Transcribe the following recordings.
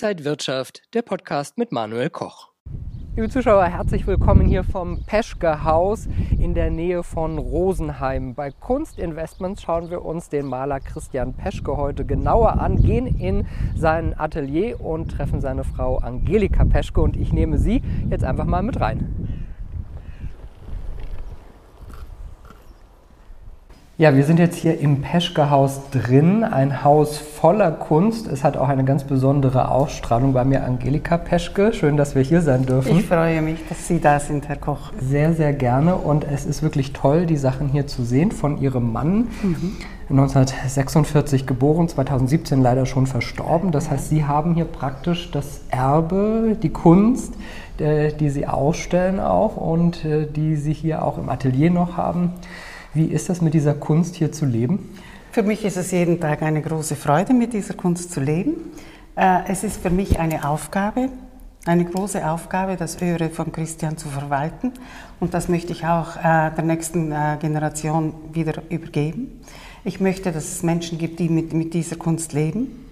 Inside Wirtschaft, der Podcast mit Manuel Koch. Liebe Zuschauer, herzlich willkommen hier vom Peschke Haus in der Nähe von Rosenheim. Bei Kunstinvestments schauen wir uns den Maler Christian Peschke heute genauer an, gehen in sein Atelier und treffen seine Frau Angelika Peschke und ich nehme sie jetzt einfach mal mit rein. Ja, wir sind jetzt hier im Peschke-Haus drin, ein Haus voller Kunst. Es hat auch eine ganz besondere Ausstrahlung bei mir, Angelika Peschke. Schön, dass wir hier sein dürfen. Ich freue mich, dass Sie da sind, Herr Koch. Sehr, sehr gerne und es ist wirklich toll, die Sachen hier zu sehen von Ihrem Mann. Mhm. 1946 geboren, 2017 leider schon verstorben. Das heißt, Sie haben hier praktisch das Erbe, die Kunst, äh, die Sie ausstellen auch und äh, die Sie hier auch im Atelier noch haben. Wie ist das mit dieser Kunst hier zu leben? Für mich ist es jeden Tag eine große Freude, mit dieser Kunst zu leben. Äh, es ist für mich eine Aufgabe, eine große Aufgabe, das Öre von Christian zu verwalten. Und das möchte ich auch äh, der nächsten äh, Generation wieder übergeben. Ich möchte, dass es Menschen gibt, die mit, mit dieser Kunst leben,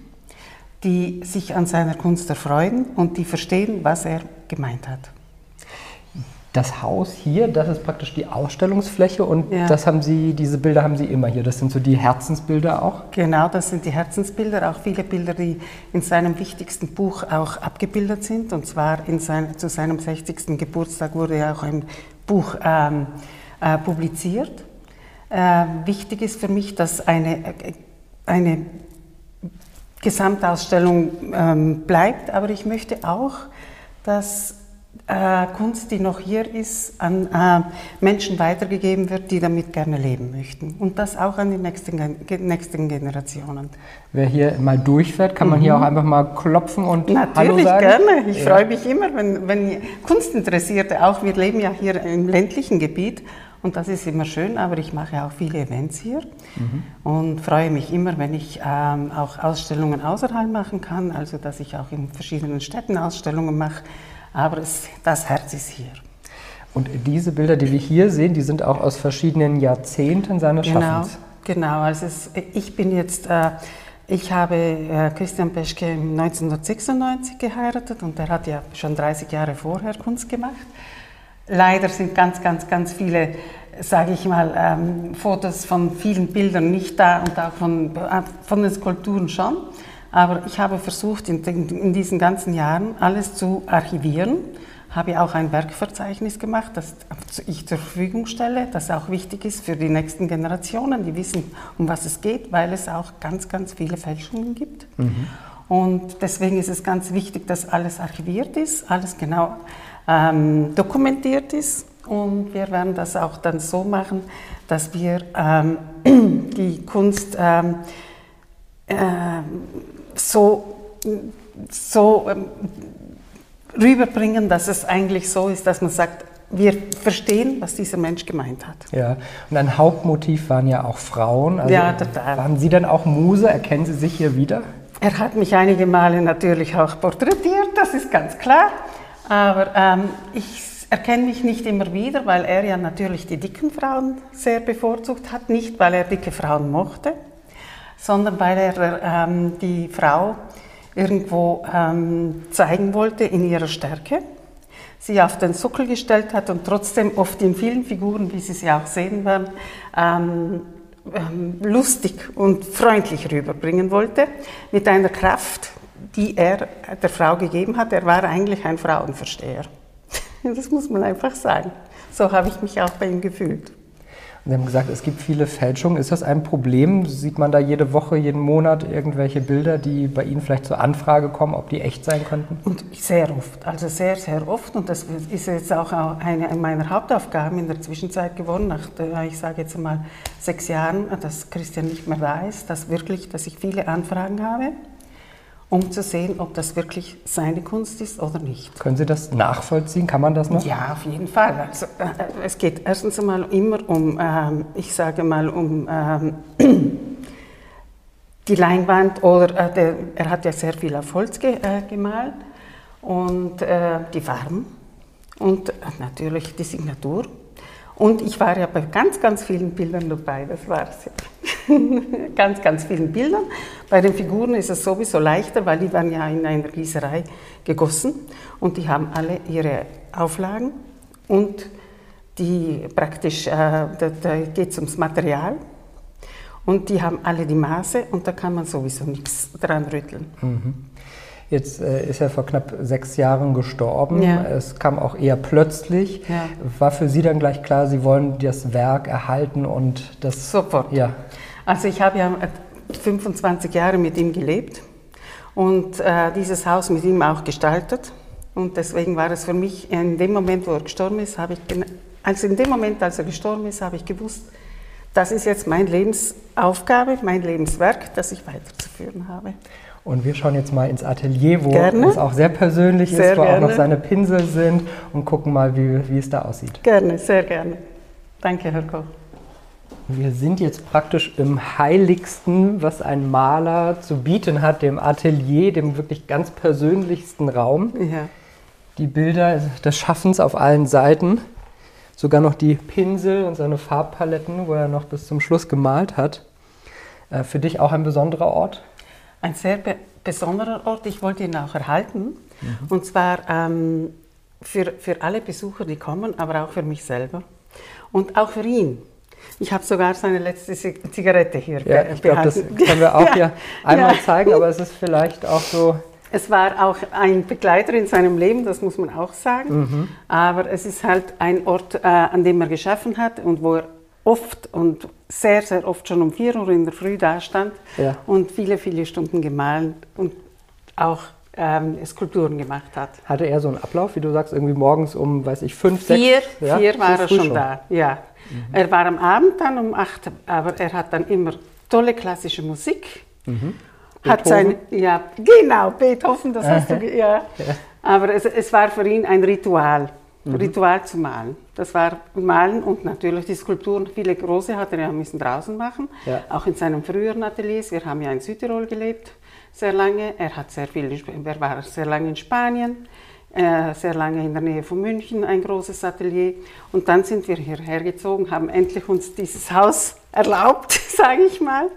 die sich an seiner Kunst erfreuen und die verstehen, was er gemeint hat das Haus hier, das ist praktisch die Ausstellungsfläche und ja. das haben Sie, diese Bilder haben Sie immer hier. Das sind so die Herzensbilder auch? Genau, das sind die Herzensbilder, auch viele Bilder, die in seinem wichtigsten Buch auch abgebildet sind. Und zwar in sein, zu seinem 60. Geburtstag wurde ja auch ein Buch ähm, äh, publiziert. Äh, wichtig ist für mich, dass eine, eine Gesamtausstellung ähm, bleibt, aber ich möchte auch, dass äh, Kunst, die noch hier ist, an äh, Menschen weitergegeben wird, die damit gerne leben möchten. Und das auch an die nächsten, nächsten Generationen. Wer hier mal durchfährt, kann man mhm. hier auch einfach mal klopfen und Natürlich, Hallo sagen? gerne. Ich ja. freue mich immer, wenn, wenn Kunstinteressierte, auch wir leben ja hier im ländlichen Gebiet, und das ist immer schön, aber ich mache auch viele Events hier mhm. und freue mich immer, wenn ich ähm, auch Ausstellungen außerhalb machen kann, also dass ich auch in verschiedenen Städten Ausstellungen mache aber es, das Herz ist hier. Und diese Bilder, die wir hier sehen, die sind auch aus verschiedenen Jahrzehnten seines genau, Schaffens. Genau, also es, ich bin jetzt, äh, ich habe äh, Christian Peschke 1996 geheiratet und er hat ja schon 30 Jahre vorher Kunst gemacht. Leider sind ganz, ganz, ganz viele, sage ich mal, ähm, Fotos von vielen Bildern nicht da und auch von, äh, von den Skulpturen schon. Aber ich habe versucht, in, in, diesen ganzen Jahren alles zu archivieren, habe auch ein Werkverzeichnis gemacht, das ich zur Verfügung stelle, das auch wichtig ist für die nächsten Generationen, die wissen, um was es geht, weil es auch ganz, ganz viele Fälschungen gibt. Mhm. Und deswegen ist es ganz wichtig, dass alles archiviert ist, alles genau ähm, dokumentiert ist. Und wir werden das auch dann so machen, dass wir ähm, die Kunst ähm, äh, so, so ähm, rüberbringen, dass es eigentlich so ist, dass man sagt, wir verstehen, was dieser Mensch gemeint hat. Ja, und ein Hauptmotiv waren ja auch Frauen. Also ja, total. Waren Sie dann auch Muse? Erkennen Sie sich hier wieder? Er hat mich einige Male natürlich auch porträtiert, das ist ganz klar. Aber ähm, ich erkenne mich nicht immer wieder, weil er ja natürlich die dicken Frauen sehr bevorzugt hat. Nicht, weil er dicke Frauen mochte, sondern weil er ähm, die Frau irgendwo ähm, zeigen wollte in ihrer Stärke, sie auf den Sockel gestellt hat und trotzdem oft in vielen Figuren, wie Sie sie auch sehen werden, ähm, ähm, lustig und freundlich rüberbringen wollte, mit einer Kraft, die er der Frau gegeben hat. Er war eigentlich ein Frauenversteher. Das muss man einfach sagen. So habe ich mich auch bei ihm gefühlt. Sie haben gesagt, es gibt viele Fälschungen. Ist das ein Problem? Sieht man da jede Woche, jeden Monat irgendwelche Bilder, die bei Ihnen vielleicht zur Anfrage kommen, ob die echt sein könnten? Und sehr oft, also sehr, sehr oft. Und das ist jetzt auch eine meiner Hauptaufgaben in der Zwischenzeit geworden, nach, ich sage jetzt mal, sechs Jahren, dass Christian nicht mehr da ist, dass wirklich, dass ich viele Anfragen habe um zu sehen, ob das wirklich seine Kunst ist oder nicht. Können Sie das nachvollziehen? Kann man das noch? Ja, auf jeden Fall. Also, äh, es geht erstens einmal immer um, ähm, ich sage mal, um ähm, die Leinwand oder äh, der, er hat ja sehr viel auf Holz ge, äh, gemalt und äh, die Farben und äh, natürlich die Signatur. Und ich war ja bei ganz, ganz vielen Bildern dabei, das war es ja. ganz, ganz vielen Bildern. Bei den Figuren ist es sowieso leichter, weil die waren ja in einer Gießerei gegossen und die haben alle ihre Auflagen und die praktisch, äh, da, da geht es ums Material und die haben alle die Maße und da kann man sowieso nichts dran rütteln. Mhm. Jetzt äh, ist er vor knapp sechs Jahren gestorben. Ja. Es kam auch eher plötzlich. Ja. War für Sie dann gleich klar, Sie wollen das Werk erhalten und das. Sofort. Ja. Also ich habe ja 25 Jahre mit ihm gelebt und äh, dieses Haus mit ihm auch gestaltet. Und deswegen war es für mich in dem Moment, wo er gestorben ist, habe ich also in dem Moment, als er gestorben ist, habe ich gewusst, das ist jetzt meine Lebensaufgabe, mein Lebenswerk, das ich weiterzuführen habe. Und wir schauen jetzt mal ins Atelier, wo gerne. es auch sehr persönlich sehr ist, wo gerne. auch noch seine Pinsel sind und gucken mal, wie, wie es da aussieht. Gerne, sehr gerne. Danke, Herr Koch. Wir sind jetzt praktisch im heiligsten, was ein Maler zu bieten hat, dem Atelier, dem wirklich ganz persönlichsten Raum. Ja. Die Bilder des Schaffens auf allen Seiten sogar noch die Pinsel und seine Farbpaletten, wo er noch bis zum Schluss gemalt hat. Äh, für dich auch ein besonderer Ort? Ein sehr be besonderer Ort. Ich wollte ihn auch erhalten. Mhm. Und zwar ähm, für, für alle Besucher, die kommen, aber auch für mich selber. Und auch für ihn. Ich habe sogar seine letzte Zigarette hier ja, ich glaube, das können wir auch hier einmal ja. zeigen, aber es ist vielleicht auch so es war auch ein Begleiter in seinem Leben, das muss man auch sagen. Mhm. Aber es ist halt ein Ort, äh, an dem er geschaffen hat und wo er oft und sehr, sehr oft schon um 4 Uhr in der Früh da stand ja. und viele, viele Stunden gemahlen und auch ähm, Skulpturen gemacht hat. Hatte er so einen Ablauf, wie du sagst, irgendwie morgens um, weiß ich, fünf, vier, sechs? Ja? Vier war er schon, schon, da, ja. Mhm. Er war am Abend dann um acht, aber er hat dann immer tolle klassische Musik. Mhm. Hat sein, ja, genau, Beethoven, das hast du, ja. ja. Aber es, es, war für ihn ein Ritual, mhm. Ritual zu malen. Das war Malen und natürlich die Skulpturen, viele große hat er ja müssen draußen machen, ja. auch in seinem früheren Ateliers. Wir haben ja in Südtirol gelebt, sehr lange. Er hat sehr viel, er war sehr lange in Spanien, äh, sehr lange in der Nähe von München, ein großes Atelier. Und dann sind wir hierher gezogen, haben endlich uns dieses Haus erlaubt, sage ich mal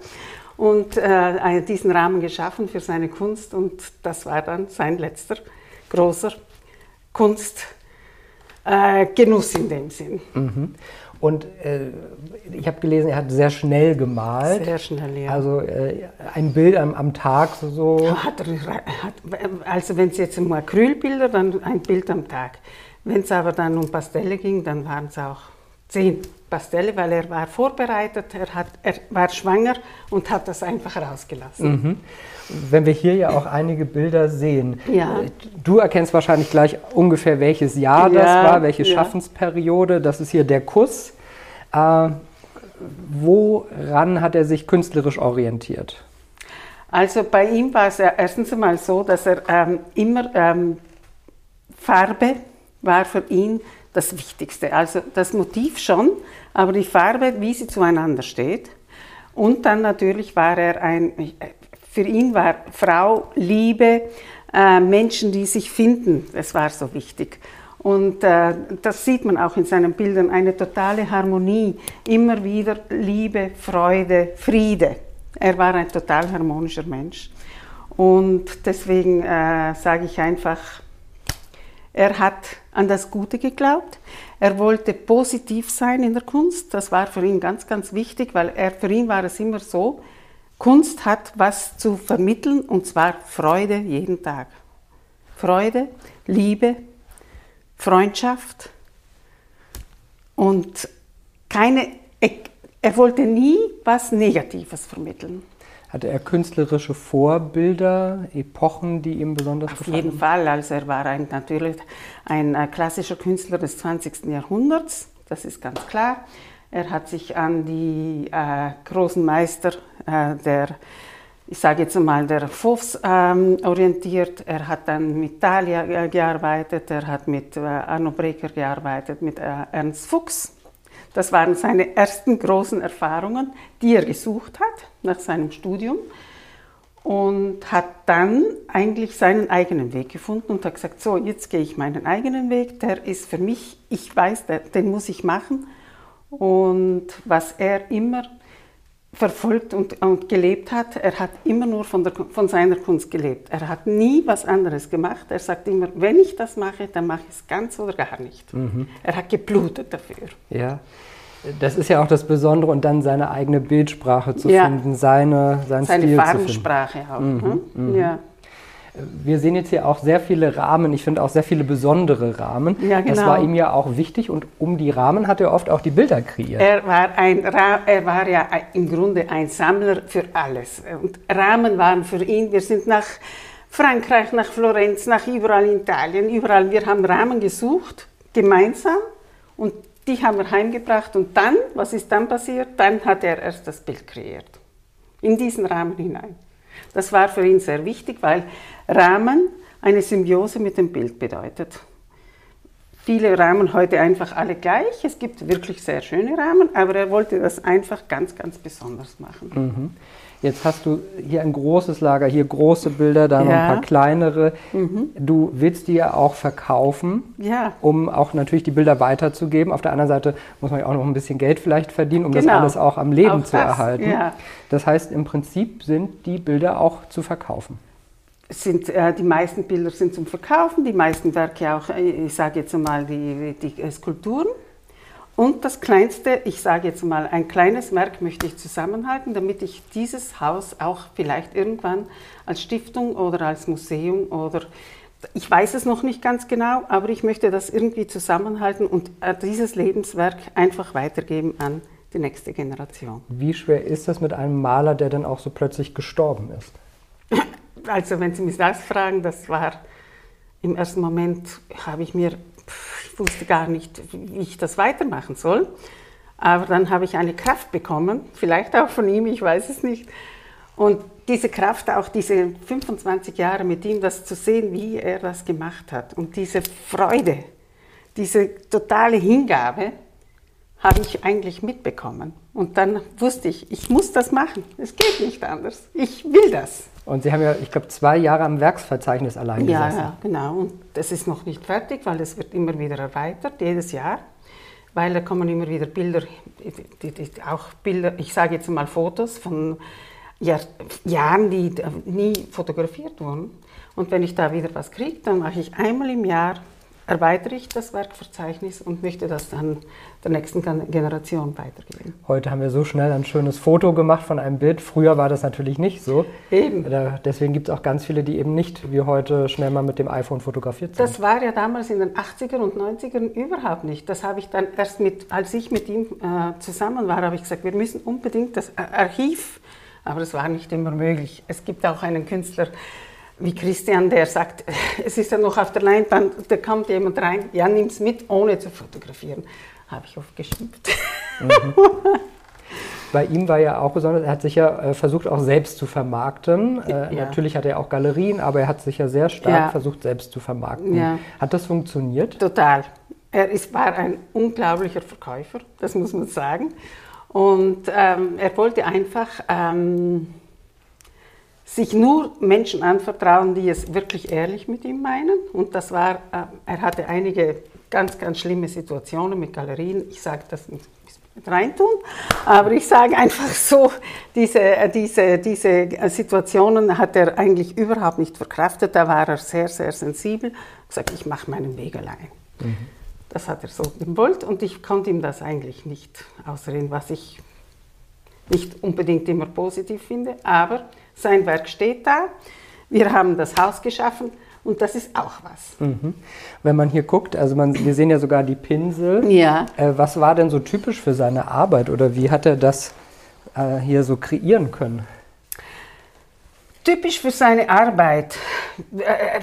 und äh, diesen Rahmen geschaffen für seine Kunst und das war dann sein letzter großer Kunstgenuss äh, in dem Sinn. Mhm. Und äh, ich habe gelesen, er hat sehr schnell gemalt. Sehr schnell, ja. Also äh, ein Bild am, am Tag so. Hat, hat, also wenn es jetzt um Acrylbilder, dann ein Bild am Tag. Wenn es aber dann um Pastelle ging, dann waren es auch zehn Pastelle, weil er war vorbereitet, er, hat, er war schwanger und hat das einfach rausgelassen. Mhm. Wenn wir hier ja auch einige Bilder sehen, ja. du erkennst wahrscheinlich gleich ungefähr, welches Jahr ja, das war, welche ja. Schaffensperiode. Das ist hier der Kuss. Äh, woran hat er sich künstlerisch orientiert? Also bei ihm war es erstens einmal so, dass er ähm, immer ähm, Farbe war für ihn das Wichtigste. Also das Motiv schon, aber die Farbe, wie sie zueinander steht. Und dann natürlich war er ein, für ihn war Frau, Liebe, äh, Menschen, die sich finden, das war so wichtig. Und äh, das sieht man auch in seinen Bildern, eine totale Harmonie, immer wieder Liebe, Freude, Friede. Er war ein total harmonischer Mensch. Und deswegen äh, sage ich einfach, er hat an das Gute geglaubt. Er wollte positiv sein in der Kunst. Das war für ihn ganz, ganz wichtig, weil er, für ihn war es immer so, Kunst hat was zu vermitteln und zwar Freude jeden Tag. Freude, Liebe, Freundschaft und keine, er wollte nie was Negatives vermitteln. Hatte er künstlerische Vorbilder, Epochen, die ihm besonders Auf gefallen? Auf jeden Fall. Also er war ein, natürlich ein äh, klassischer Künstler des 20. Jahrhunderts, das ist ganz klar. Er hat sich an die äh, großen Meister äh, der, ich sage jetzt mal, der Fofs ähm, orientiert. Er hat dann mit Thalia äh, gearbeitet, er hat mit äh, Arno Breker gearbeitet, mit Ernst Fuchs das waren seine ersten großen Erfahrungen, die er gesucht hat nach seinem Studium und hat dann eigentlich seinen eigenen Weg gefunden und hat gesagt, so, jetzt gehe ich meinen eigenen Weg, der ist für mich, ich weiß, den muss ich machen. Und was er immer verfolgt und, und gelebt hat, er hat immer nur von, der, von seiner Kunst gelebt. Er hat nie was anderes gemacht. Er sagt immer, wenn ich das mache, dann mache ich es ganz oder gar nicht. Mhm. Er hat geblutet dafür. Ja. Das ist ja auch das Besondere und dann seine eigene Bildsprache zu ja. finden, seine, sein seine Stil Farbensprache auch. Mhm, ne? mhm. Ja. Wir sehen jetzt hier auch sehr viele Rahmen, ich finde auch sehr viele besondere Rahmen. Ja, genau. Das war ihm ja auch wichtig und um die Rahmen hat er oft auch die Bilder kreiert. Er war, ein, er war ja im Grunde ein Sammler für alles. Und Rahmen waren für ihn, wir sind nach Frankreich, nach Florenz, nach überall in Italien, überall. Wir haben Rahmen gesucht, gemeinsam und die haben wir heimgebracht und dann, was ist dann passiert? Dann hat er erst das Bild kreiert. In diesen Rahmen hinein. Das war für ihn sehr wichtig, weil Rahmen eine Symbiose mit dem Bild bedeutet. Viele Rahmen heute einfach alle gleich. Es gibt wirklich sehr schöne Rahmen, aber er wollte das einfach ganz, ganz besonders machen. Mhm. Jetzt hast du hier ein großes Lager, hier große Bilder, da ja. noch ein paar kleinere. Mhm. Du willst die ja auch verkaufen, ja. um auch natürlich die Bilder weiterzugeben. Auf der anderen Seite muss man ja auch noch ein bisschen Geld vielleicht verdienen, um genau. das alles auch am Leben auch zu das, erhalten. Ja. Das heißt, im Prinzip sind die Bilder auch zu verkaufen. Sind, äh, die meisten Bilder sind zum Verkaufen, die meisten Werke auch, äh, ich sage jetzt mal, die, die Skulpturen. Und das kleinste, ich sage jetzt mal, ein kleines Werk möchte ich zusammenhalten, damit ich dieses Haus auch vielleicht irgendwann als Stiftung oder als Museum oder ich weiß es noch nicht ganz genau, aber ich möchte das irgendwie zusammenhalten und äh, dieses Lebenswerk einfach weitergeben an die nächste Generation. Wie schwer ist das mit einem Maler, der dann auch so plötzlich gestorben ist? Also wenn Sie mich das fragen, das war im ersten Moment, habe ich mir ich wusste gar nicht, wie ich das weitermachen soll. Aber dann habe ich eine Kraft bekommen, vielleicht auch von ihm, ich weiß es nicht. Und diese Kraft, auch diese 25 Jahre mit ihm, das zu sehen, wie er das gemacht hat und diese Freude, diese totale Hingabe, habe ich eigentlich mitbekommen. Und dann wusste ich, ich muss das machen. Es geht nicht anders. Ich will das. Und Sie haben ja, ich glaube, zwei Jahre am Werksverzeichnis allein ja, gesessen. Ja, genau. Und das ist noch nicht fertig, weil es wird immer wieder erweitert, jedes Jahr. Weil da kommen immer wieder Bilder, die, die, auch Bilder, ich sage jetzt mal Fotos von Jahr, Jahren, die nie fotografiert wurden. Und wenn ich da wieder was kriege, dann mache ich einmal im Jahr erweitere ich das Werkverzeichnis und möchte das dann der nächsten Generation weitergeben. Heute haben wir so schnell ein schönes Foto gemacht von einem Bild. Früher war das natürlich nicht so. Eben. Deswegen gibt es auch ganz viele, die eben nicht wie heute schnell mal mit dem iPhone fotografiert sind. Das war ja damals in den 80er und 90ern überhaupt nicht. Das habe ich dann erst mit, als ich mit ihm äh, zusammen war, habe ich gesagt, wir müssen unbedingt das Archiv, aber das war nicht immer möglich. Es gibt auch einen Künstler, wie Christian, der sagt, es ist ja noch auf der Leinwand, da kommt jemand rein, ja, nimm es mit, ohne zu fotografieren. Habe ich oft geschimpft. Mhm. Bei ihm war ja auch besonders, er hat sich ja äh, versucht, auch selbst zu vermarkten. Äh, ja. Natürlich hat er auch Galerien, aber er hat sich ja sehr stark ja. versucht, selbst zu vermarkten. Ja. Hat das funktioniert? Total. Er ist, war ein unglaublicher Verkäufer, das muss man sagen. Und ähm, er wollte einfach ähm, sich nur Menschen anvertrauen, die es wirklich ehrlich mit ihm meinen. Und das war, äh, er hatte einige ganz, ganz schlimme Situationen mit Galerien. Ich sage das nicht mit reintun, aber ich sage einfach so, diese, äh, diese, diese Situationen hat er eigentlich überhaupt nicht verkraftet. Da war er sehr, sehr sensibel. Gesagt, ich mache meinen Weg allein. Mhm. Das hat er so gewollt und ich konnte ihm das eigentlich nicht ausreden, was ich nicht unbedingt immer positiv finde, aber sein Werk steht da. Wir haben das Haus geschaffen und das ist auch was. Mhm. Wenn man hier guckt, also man, wir sehen ja sogar die Pinsel. Ja. Äh, was war denn so typisch für seine Arbeit oder wie hat er das äh, hier so kreieren können? Typisch für seine Arbeit. Äh,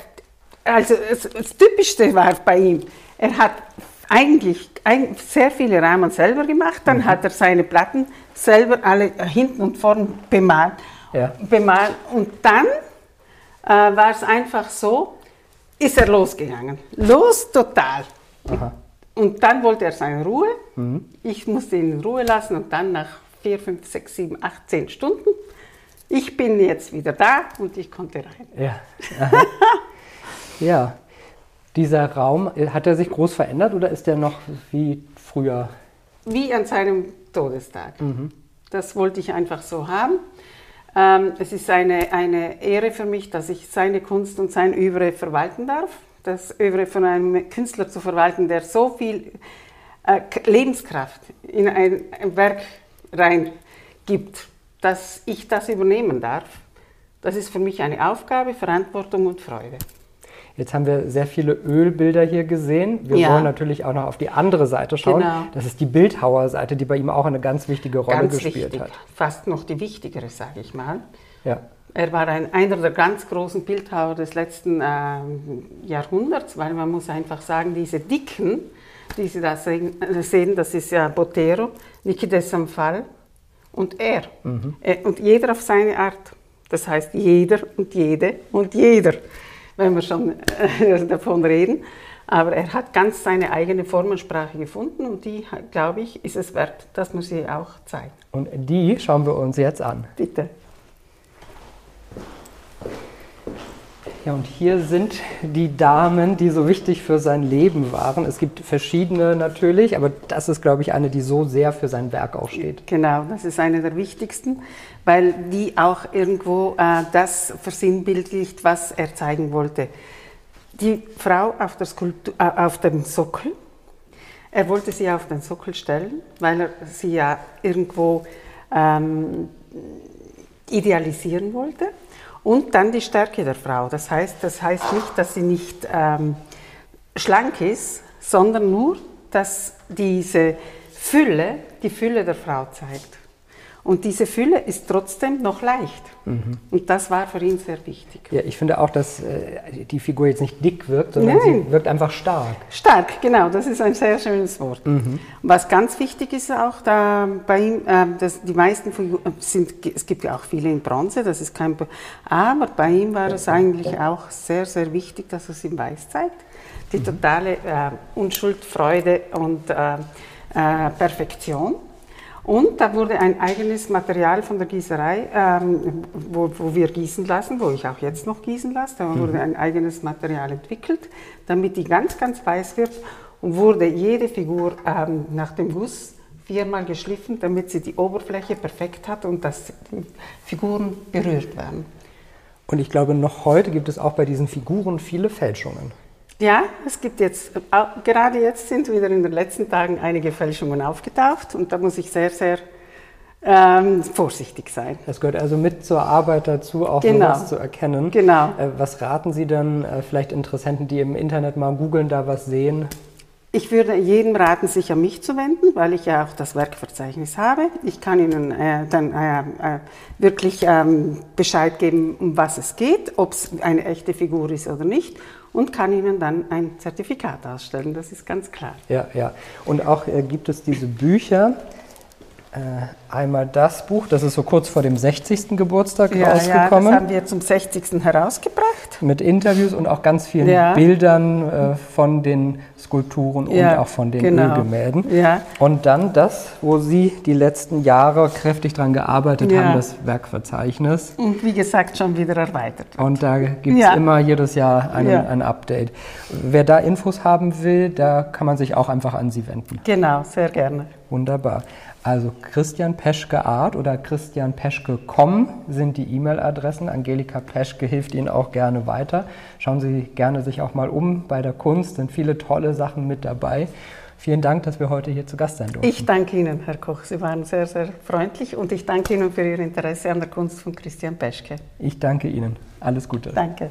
also das, das Typischste war bei ihm, er hat eigentlich sehr viele Rahmen selber gemacht, dann mhm. hat er seine Platten selber alle hinten und vorn bemalt ja. bemalen. Und dann äh, war es einfach so, ist er losgegangen. Los total. Aha. Und dann wollte er seine Ruhe. Mhm. Ich musste ihn in Ruhe lassen und dann nach vier, fünf, sechs, sieben, acht, zehn Stunden, ich bin jetzt wieder da und ich konnte rein. Ja. ja. Dieser Raum, hat er sich groß verändert oder ist der noch wie früher wie an seinem Todestag. Das wollte ich einfach so haben. Ähm, es ist eine, eine Ehre für mich, dass ich seine Kunst und sein Övre verwalten darf. Das Övre von einem Künstler zu verwalten, der so viel äh, Lebenskraft in ein, ein Werk reingibt, dass ich das übernehmen darf. Das ist für mich eine Aufgabe, Verantwortung und Freude. Jetzt haben wir sehr viele Ölbilder hier gesehen. Wir Ja. wollen natürlich auch noch auf die andere Seite schauen. Genau. Das ist die Bildhauerseite, die bei ihm auch eine ganz wichtige Rolle Ganz gespielt wichtig, hat. fast noch die wichtigere, sage ich mal. Ja. Er war ein, einer der ganz großen Bildhauer des letzten ähm, Jahrhunderts, weil man muss einfach sagen, diese Dicken, die Sie da sehen, äh, sehen das ist ja Botero, Niki de Samfal und er. Äh, Und jeder auf seine Art. Das heißt jeder und jede und jeder, wenn wir schon äh, davon reden. Aber er hat ganz seine eigene Formensprache gefunden und die, glaube ich, ist es wert, dass man sie auch zeigt. Und die schauen wir uns jetzt an. Bitte. Ja, und hier sind die Damen, die so wichtig für sein Leben waren. Es gibt verschiedene natürlich, aber das ist, glaube ich, eine, die so sehr für sein Werk auch steht. Genau, das ist eine der wichtigsten, weil die auch irgendwo äh, das versinnbildlicht, was er zeigen wollte. Die Frau auf, der Skulptur, äh, auf dem Sockel, er wollte sie auf den Sockel stellen, weil er sie ja irgendwo ähm, idealisieren wollte. Und dann die Stärke der Frau. Das heißt, das heißt nicht, dass sie nicht ähm, schlank ist, sondern nur, dass diese Fülle die Fülle der Frau zeigt. Und diese Fülle ist trotzdem noch leicht. Und das war für ihn sehr wichtig. Ja, ich finde auch, dass äh, die Figur jetzt nicht dick wirkt, sondern Nein. sie wirkt einfach stark. Stark, genau, das ist ein sehr schönes Wort. Was ganz wichtig ist auch da bei ihm, ähm, dass die meisten Figuren sind, es gibt ja auch viele in Bronze, das ist kein, aber bei ihm war es eigentlich auch sehr, sehr wichtig, dass er es in Weiß zeigt. Die totale äh, Unschuld, Freude und äh, äh, Perfektion. Und da wurde ein eigenes Material von der Gießerei, ähm, wo, wo wir gießen lassen, wo ich auch jetzt noch gießen lasse. Da wurde ein eigenes Material entwickelt, damit die ganz, ganz weiß wird und wurde jede Figur ähm, nach dem Guss viermal geschliffen, damit sie die Oberfläche perfekt hat und dass die Figuren berührt werden. Und ich glaube, noch heute gibt es auch bei diesen Figuren viele Fälschungen. Ja, es gibt jetzt, gerade jetzt sind wieder in den letzten Tagen einige Fälschungen aufgetaucht und da muss ich sehr, sehr ähm, vorsichtig sein. Das gehört also mit zur Arbeit dazu, auch Genau. sowas zu erkennen. Genau. Äh, was raten Sie dann äh, vielleicht Interessenten, die im Internet mal googeln, da was sehen? Ich würde jedem raten, sich an mich zu wenden, weil ich ja auch das Werkverzeichnis habe. Ich kann Ihnen äh, dann äh, äh, wirklich ähm, Bescheid geben, um was es geht, ob es eine echte Figur ist oder nicht und kann Ihnen dann ein Zertifikat ausstellen. Das ist ganz klar. Ja, ja. Und auch äh, gibt es diese Bücher. Äh, einmal das Buch, das ist so kurz vor dem 60. Geburtstag Ja, ja, das rausgekommen. haben wir zum 60. herausgebracht. mit Interviews und auch ganz vielen Ja. Bildern äh, von den Skulpturen und Ja, auch von den genau. Ölgemälden. Ja. Und dann das, wo Sie die letzten Jahre kräftig dran gearbeitet haben, das Werkverzeichnis. Und wie gesagt, schon wieder erweitert. Und da gibt es immer jedes Jahr einen, ein Update. Wer da Infos haben will, da kann man sich auch einfach an Sie wenden. Genau, sehr gerne. Wunderbar. Also Christian Peschke Art oder Christian Peschke.com sind die E-Mail-Adressen. Angelika Peschke hilft Ihnen auch gerne weiter. Schauen Sie gerne sich auch mal um. Bei der Kunst sind viele tolle Sachen mit dabei. Vielen Dank, dass wir heute hier zu Gast sein durften. Ich danke Ihnen, Herr Koch. Sie waren sehr, sehr freundlich und ich danke Ihnen für Ihr Interesse an der Kunst von Christian Peschke. Ich danke Ihnen. Alles Gute. Danke.